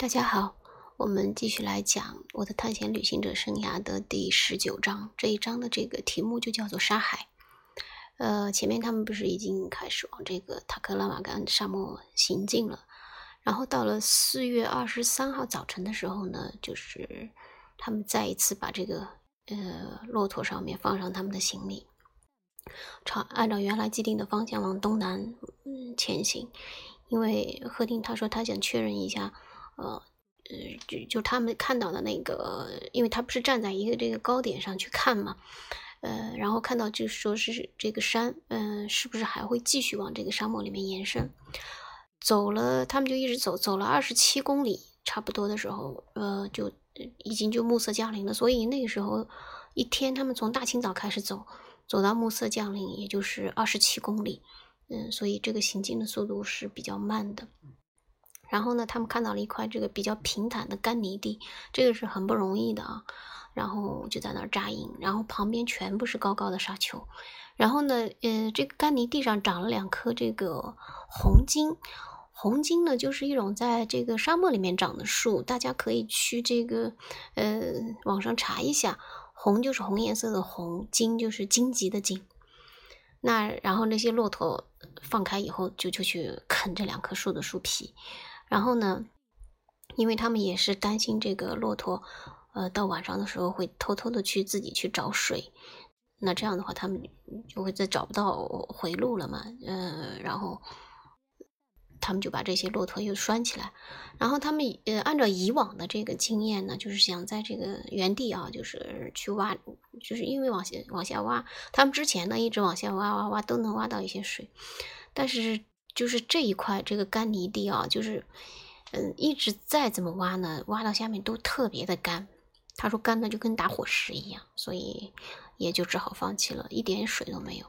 大家好，我们继续来讲我的探险旅行者生涯的第十九章。这一章的这个题目就叫做沙海。呃，前面他们不是已经开始往这个塔克拉玛干沙漠行进了，然后到了四月二十三号早晨的时候呢，就是他们再一次把这个呃骆驼上面放上他们的行李，朝按照原来既定的方向往东南嗯前行，因为赫定他说他想确认一下。呃，呃，就就他们看到的那个，因为他不是站在一个这个高点上去看嘛，呃，然后看到就说是这个山，嗯，是不是还会继续往这个沙漠里面延伸？走了，他们就一直走，走了二十七公里，差不多的时候，呃，就已经就暮色降临了。所以那个时候一天，他们从大清早开始走，走到暮色降临，也就是二十七公里，嗯，所以这个行进的速度是比较慢的。然后呢，他们看到了一块这个比较平坦的干泥地，这个是很不容易的啊。然后就在那儿扎营，然后旁边全部是高高的沙丘。然后呢，呃，这个干泥地上长了两棵这个红金。红金呢，就是一种在这个沙漠里面长的树，大家可以去这个呃网上查一下。红就是红颜色的红，荆就是荆棘的荆。那然后那些骆驼放开以后，就就去啃这两棵树的树皮。然后呢，因为他们也是担心这个骆驼，呃，到晚上的时候会偷偷的去自己去找水，那这样的话他们就会再找不到回路了嘛，嗯，然后他们就把这些骆驼又拴起来，然后他们呃按照以往的这个经验呢，就是想在这个原地啊，就是去挖，就是因为往下往下挖，他们之前呢一直往下挖挖挖都能挖到一些水，但是。就是这一块这个干泥地啊，就是，嗯，一直再怎么挖呢，挖到下面都特别的干。他说干的就跟打火石一样，所以也就只好放弃了，一点水都没有。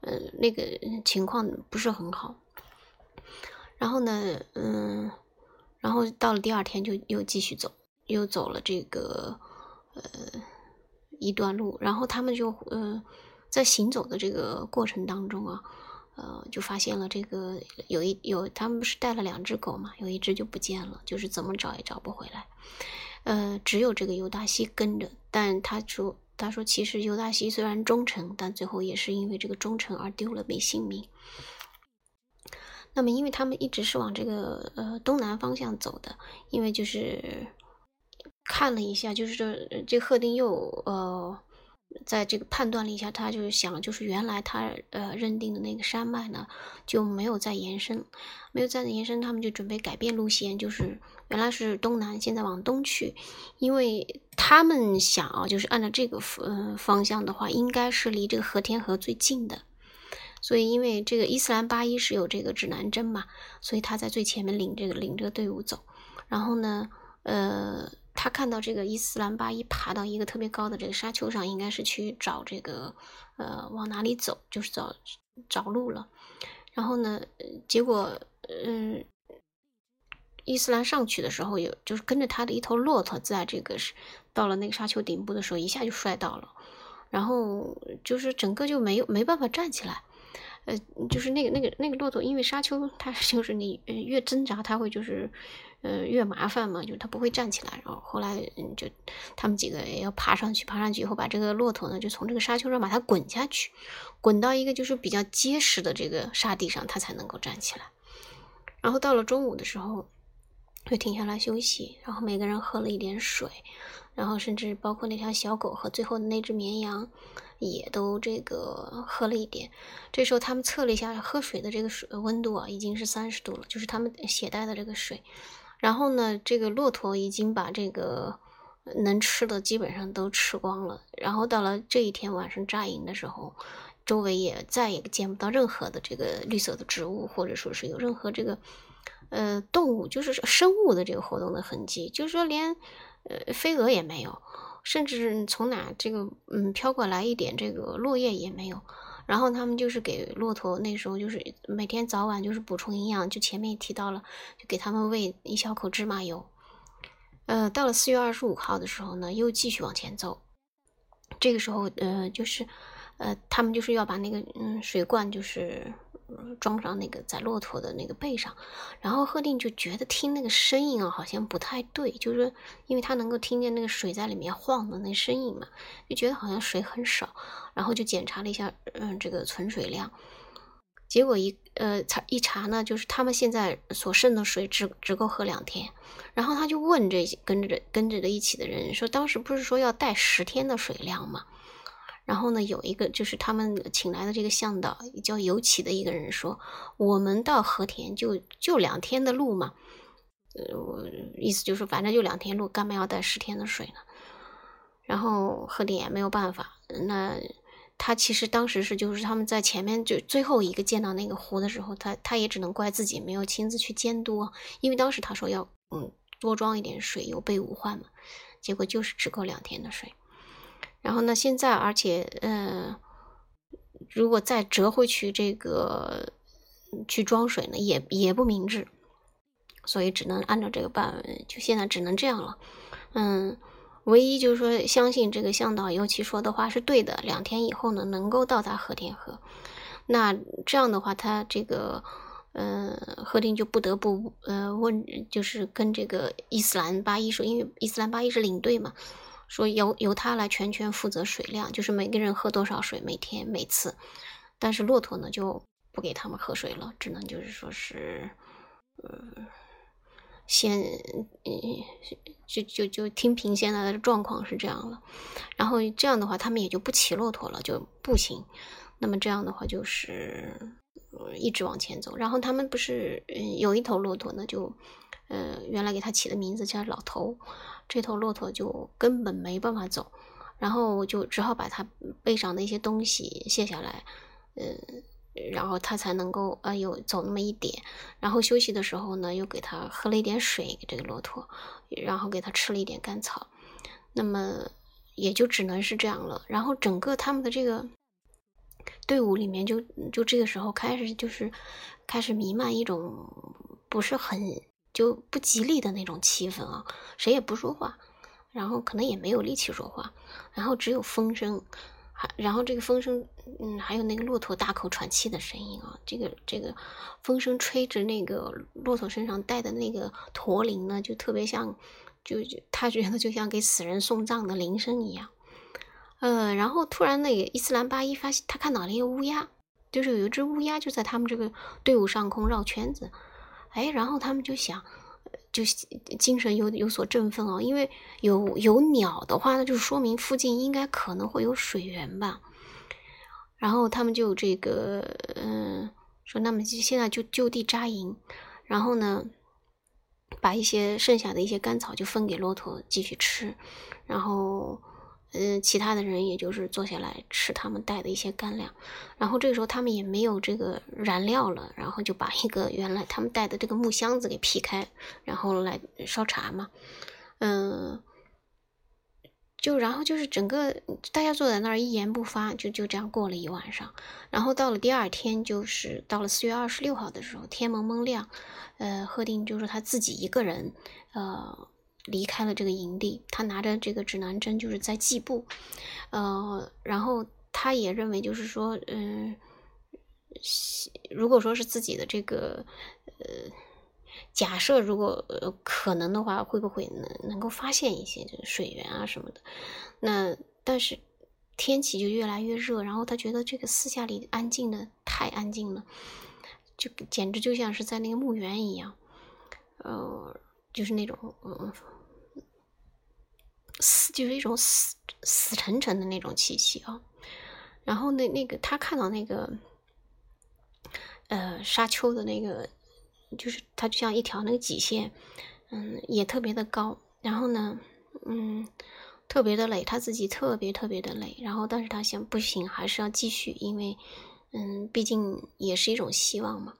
嗯，那个情况不是很好。然后呢，嗯，然后到了第二天就又继续走，又走了这个呃一段路，然后他们就呃在行走的这个过程当中啊。呃，就发现了这个有一有他们不是带了两只狗嘛，有一只就不见了，就是怎么找也找不回来。呃，只有这个尤达西跟着，但他说他说其实尤达西虽然忠诚，但最后也是因为这个忠诚而丢了没性命。那么，因为他们一直是往这个呃东南方向走的，因为就是看了一下，就是这这赫丁又呃。在这个判断了一下，他就是想，就是原来他呃认定的那个山脉呢就没有再延伸，没有再延伸，他们就准备改变路线，就是原来是东南，现在往东去，因为他们想啊，就是按照这个呃方向的话，应该是离这个和田河最近的，所以因为这个伊斯兰八一是有这个指南针嘛，所以他在最前面领这个领着队伍走，然后呢，呃。他看到这个伊斯兰巴一爬到一个特别高的这个沙丘上，应该是去找这个，呃，往哪里走，就是找找路了。然后呢，结果，嗯，伊斯兰上去的时候，有就是跟着他的一头骆驼，在这个是到了那个沙丘顶部的时候，一下就摔倒了，然后就是整个就没有没办法站起来。呃，就是那个那个那个骆驼，因为沙丘它就是你越挣扎，它会就是。嗯，越麻烦嘛，就他不会站起来。然后后来，就他们几个要爬上去，爬上去以后，把这个骆驼呢，就从这个沙丘上把它滚下去，滚到一个就是比较结实的这个沙地上，它才能够站起来。然后到了中午的时候，会停下来休息，然后每个人喝了一点水，然后甚至包括那条小狗和最后的那只绵羊，也都这个喝了一点。这时候他们测了一下喝水的这个水温度啊，已经是三十度了，就是他们携带的这个水。然后呢，这个骆驼已经把这个能吃的基本上都吃光了。然后到了这一天晚上扎营的时候，周围也再也见不到任何的这个绿色的植物，或者说是有任何这个呃动物，就是生物的这个活动的痕迹。就是说，连呃飞蛾也没有，甚至从哪这个嗯飘过来一点这个落叶也没有。然后他们就是给骆驼那时候就是每天早晚就是补充营养，就前面提到了，就给他们喂一小口芝麻油。呃，到了四月二十五号的时候呢，又继续往前走。这个时候，呃，就是，呃，他们就是要把那个嗯水罐就是装上那个在骆驼的那个背上，然后贺定就觉得听那个声音啊，好像不太对，就是因为他能够听见那个水在里面晃的那声音嘛，就觉得好像水很少，然后就检查了一下，嗯，这个存水量，结果一呃查一查呢，就是他们现在所剩的水只只够喝两天，然后他就问这些跟着跟着的一起的人说，当时不是说要带十天的水量吗？然后呢，有一个就是他们请来的这个向导，叫尤其的一个人说：“我们到和田就就两天的路嘛，呃，意思就是反正就两天路，干嘛要带十天的水呢？”然后和田也没有办法，那他其实当时是就是他们在前面就最后一个见到那个湖的时候，他他也只能怪自己没有亲自去监督，因为当时他说要嗯多装一点水，有备无患嘛，结果就是只够两天的水。然后呢？现在，而且，嗯，如果再折回去，这个去装水呢，也也不明智，所以只能按照这个办，就现在只能这样了。嗯，唯一就是说，相信这个向导尤其说的话是对的。两天以后呢，能够到达和田河。那这样的话，他这个，嗯，贺定就不得不，呃，问，就是跟这个伊斯兰巴伊说，因为伊斯兰巴伊是领队嘛。说由由他来全权负责水量，就是每个人喝多少水每天每次，但是骆驼呢就不给他们喝水了，只能就是说是，呃，先，嗯，就就就听凭现在的状况是这样了，然后这样的话他们也就不骑骆驼了，就步行，那么这样的话就是一直往前走，然后他们不是有一头骆驼呢，就，呃，原来给他起的名字叫老头。这头骆驼就根本没办法走，然后就只好把它背上的一些东西卸下来，嗯，然后他才能够呃有走那么一点。然后休息的时候呢，又给它喝了一点水，给这个骆驼，然后给它吃了一点干草。那么也就只能是这样了。然后整个他们的这个队伍里面，就就这个时候开始就是开始弥漫一种不是很。就不吉利的那种气氛啊，谁也不说话，然后可能也没有力气说话，然后只有风声，还然后这个风声，嗯，还有那个骆驼大口喘气的声音啊，这个这个风声吹着那个骆驼身上带的那个驼铃呢，就特别像，就就他觉得就像给死人送葬的铃声一样，呃，然后突然那个伊斯兰巴伊发现他看到了一个乌鸦，就是有一只乌鸦就在他们这个队伍上空绕圈子。哎，然后他们就想，就精神有有所振奋哦，因为有有鸟的话，那就说明附近应该可能会有水源吧。然后他们就这个，嗯，说那么现在就就地扎营，然后呢，把一些剩下的一些干草就分给骆驼继续吃，然后。嗯，其他的人也就是坐下来吃他们带的一些干粮，然后这个时候他们也没有这个燃料了，然后就把一个原来他们带的这个木箱子给劈开，然后来烧茶嘛。嗯，就然后就是整个大家坐在那儿一言不发，就就这样过了一晚上。然后到了第二天，就是到了四月二十六号的时候，天蒙蒙亮，呃，贺定就是他自己一个人，呃。离开了这个营地，他拿着这个指南针，就是在计步，呃，然后他也认为，就是说，嗯，如果说是自己的这个，呃，假设如果可能的话，会不会能能够发现一些水源啊什么的？那但是天气就越来越热，然后他觉得这个私下里安静的太安静了，就简直就像是在那个墓园一样，呃，就是那种，嗯。死就是一种死死沉沉的那种气息啊，然后那那个他看到那个，呃沙丘的那个，就是它就像一条那个脊线，嗯，也特别的高，然后呢，嗯，特别的累，他自己特别特别的累，然后但是他想不行，还是要继续，因为，嗯，毕竟也是一种希望嘛。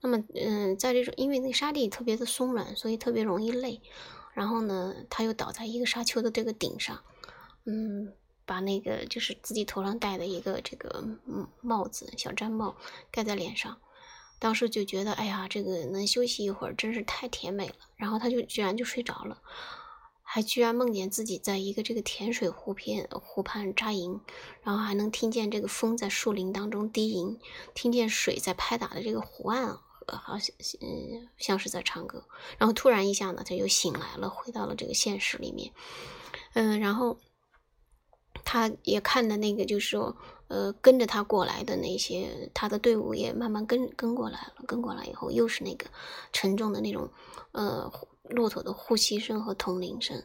那么，嗯，在这种因为那沙地特别的松软，所以特别容易累。然后呢，他又倒在一个沙丘的这个顶上，嗯，把那个就是自己头上戴的一个这个帽子小毡帽盖在脸上。当时就觉得，哎呀，这个能休息一会儿真是太甜美了。然后他就居然就睡着了。还居然梦见自己在一个这个甜水湖边湖畔扎营，然后还能听见这个风在树林当中低吟，听见水在拍打的这个湖岸啊，好像嗯像是在唱歌。然后突然一下呢，他就醒来了，回到了这个现实里面。嗯，然后他也看的那个，就是说，呃，跟着他过来的那些他的队伍也慢慢跟跟过来了，跟过来以后又是那个沉重的那种，呃。骆驼的呼吸声和铜铃声，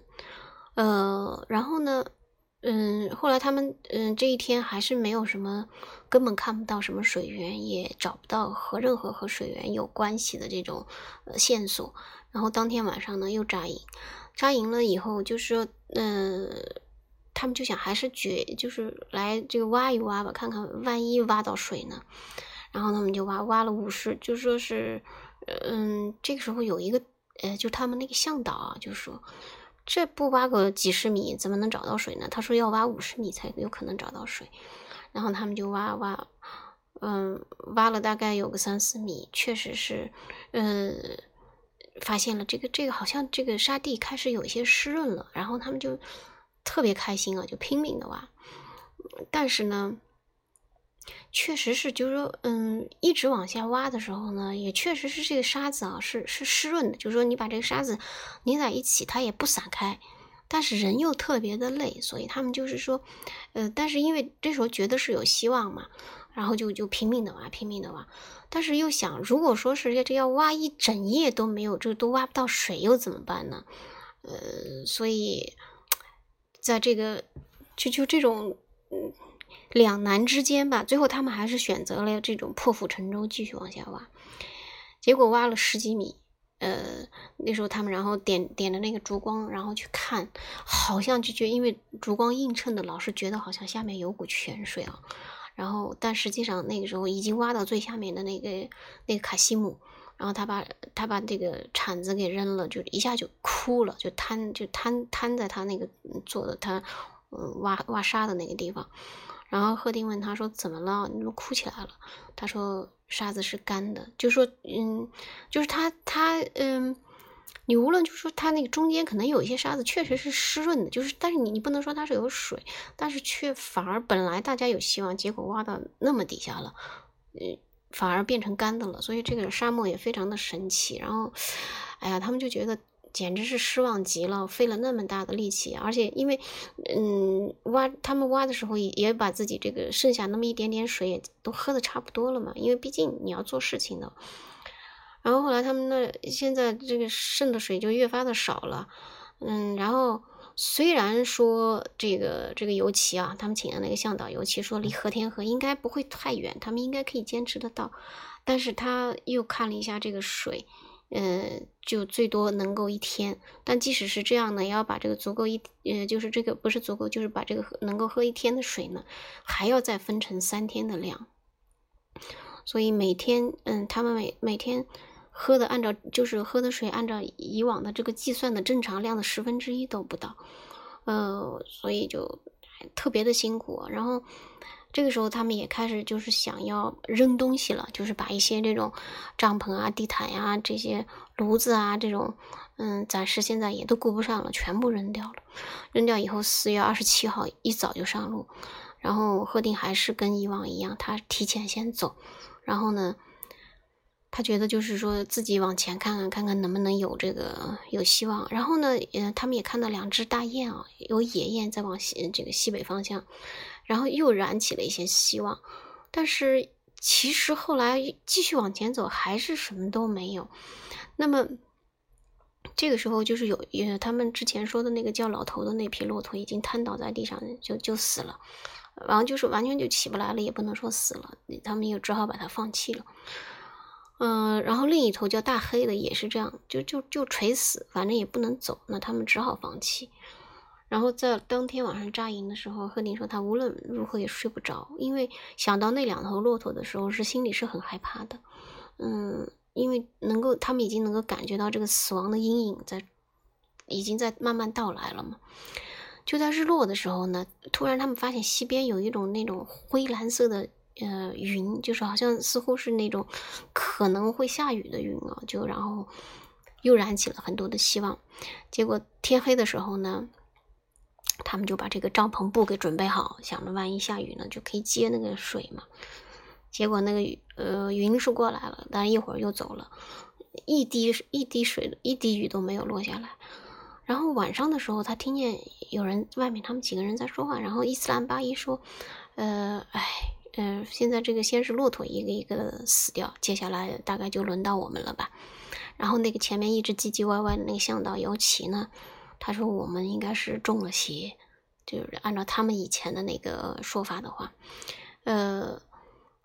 呃，然后呢，嗯，后来他们，嗯，这一天还是没有什么，根本看不到什么水源，也找不到和任何和水源有关系的这种呃线索。然后当天晚上呢，又扎营，扎营了以后，就是说，嗯，他们就想还是掘，就是来这个挖一挖吧，看看万一挖到水呢。然后他们就挖，挖了五十，就说是，嗯，这个时候有一个。呃，就他们那个向导啊，就说这不挖个几十米，怎么能找到水呢？他说要挖五十米才有可能找到水。然后他们就挖挖，嗯，挖了大概有个三四米，确实是，呃，发现了这个这个好像这个沙地开始有一些湿润了。然后他们就特别开心啊，就拼命的挖。但是呢。确实是，就是说，嗯，一直往下挖的时候呢，也确实是这个沙子啊，是是湿润的。就是说，你把这个沙子拧在一起，它也不散开，但是人又特别的累，所以他们就是说，呃，但是因为这时候觉得是有希望嘛，然后就就拼命的挖，拼命的挖。但是又想，如果说是这要挖一整夜都没有，这都挖不到水，又怎么办呢？呃，所以在这个就就这种，嗯。两难之间吧，最后他们还是选择了这种破釜沉舟，继续往下挖。结果挖了十几米，呃，那时候他们然后点点的那个烛光，然后去看，好像就觉因为烛光映衬的，老是觉得好像下面有股泉水啊。然后，但实际上那个时候已经挖到最下面的那个那个卡西姆，然后他把他把这个铲子给扔了，就一下就哭了，就瘫就瘫瘫在他那个做的他嗯挖挖沙的那个地方。然后赫丁问他说：“怎么了？你怎么哭起来了？”他说：“沙子是干的。”就说：“嗯，就是他他嗯，你无论就是说他那个中间可能有一些沙子确实是湿润的，就是但是你你不能说它是有水，但是却反而本来大家有希望，结果挖到那么底下了，嗯，反而变成干的了。所以这个沙漠也非常的神奇。然后，哎呀，他们就觉得。”简直是失望极了，费了那么大的力气，而且因为，嗯，挖他们挖的时候也也把自己这个剩下那么一点点水也都喝的差不多了嘛，因为毕竟你要做事情的。然后后来他们那现在这个剩的水就越发的少了，嗯，然后虽然说这个这个尤其啊，他们请的那个向导尤其说离和田河应该不会太远，他们应该可以坚持得到，但是他又看了一下这个水。嗯，就最多能够一天，但即使是这样呢，也要把这个足够一，呃，就是这个不是足够，就是把这个能够喝一天的水呢，还要再分成三天的量。所以每天，嗯，他们每每天喝的按照就是喝的水按照以往的这个计算的正常量的十分之一都不到，呃，所以就特别的辛苦，然后。这个时候，他们也开始就是想要扔东西了，就是把一些这种帐篷啊、地毯呀、这些炉子啊这种，嗯，暂时现在也都顾不上了，全部扔掉了。扔掉以后，四月二十七号一早就上路，然后贺定还是跟以往一样，他提前先走，然后呢，他觉得就是说自己往前看看，看看能不能有这个有希望。然后呢，呃，他们也看到两只大雁啊，有野雁在往西这个西北方向。然后又燃起了一些希望，但是其实后来继续往前走，还是什么都没有。那么这个时候，就是有呃，他们之前说的那个叫老头的那匹骆驼已经瘫倒在地上，就就死了，然后就是完全就起不来了，也不能说死了，他们又只好把它放弃了。嗯，然后另一头叫大黑的也是这样，就就就垂死，反正也不能走，那他们只好放弃。然后在当天晚上扎营的时候，贺林说他无论如何也睡不着，因为想到那两头骆驼的时候，是心里是很害怕的。嗯，因为能够他们已经能够感觉到这个死亡的阴影在，已经在慢慢到来了嘛。就在日落的时候呢，突然他们发现西边有一种那种灰蓝色的呃云，就是好像似乎是那种可能会下雨的云啊，就然后。又燃起了很多的希望。结果天黑的时候呢，他们就把这个帐篷布给准备好，想着万一下雨呢，就可以接那个水嘛。结果那个，呃，云是过来了，但一会儿又走了，一滴一滴水，一滴雨都没有落下来。然后晚上的时候，他听见有人外面他们几个人在说话，然后伊斯兰巴伊说：“呃，哎，嗯，现在这个先是骆驼一个一个死掉，接下来大概就轮到我们了吧。”然后那个前面一直唧唧歪歪的那个向导尤其呢，他说：“我们应该是中了邪，就是按照他们以前的那个说法的话，呃。”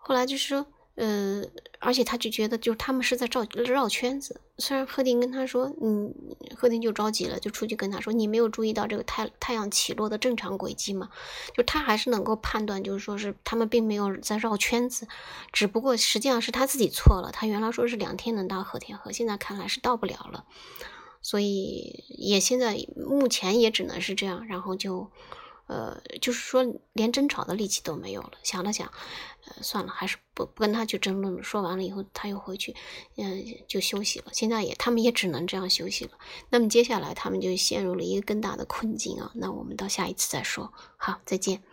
后来就是说，呃，而且他就觉得，就他们是在绕绕圈子。虽然赫丁跟他说，嗯，赫丁就着急了，就出去跟他说：“你没有注意到这个太太阳起落的正常轨迹吗？”就他还是能够判断，就是说是他们并没有在绕圈子，只不过实际上是他自己错了。他原来说是两天能到和田河，现在看来是到不了了。所以也现在目前也只能是这样，然后就。呃，就是说，连争吵的力气都没有了。想了想，呃，算了，还是不不跟他去争论了。说完了以后，他又回去，嗯，就休息了。现在也，他们也只能这样休息了。那么接下来，他们就陷入了一个更大的困境啊。那我们到下一次再说。好，再见。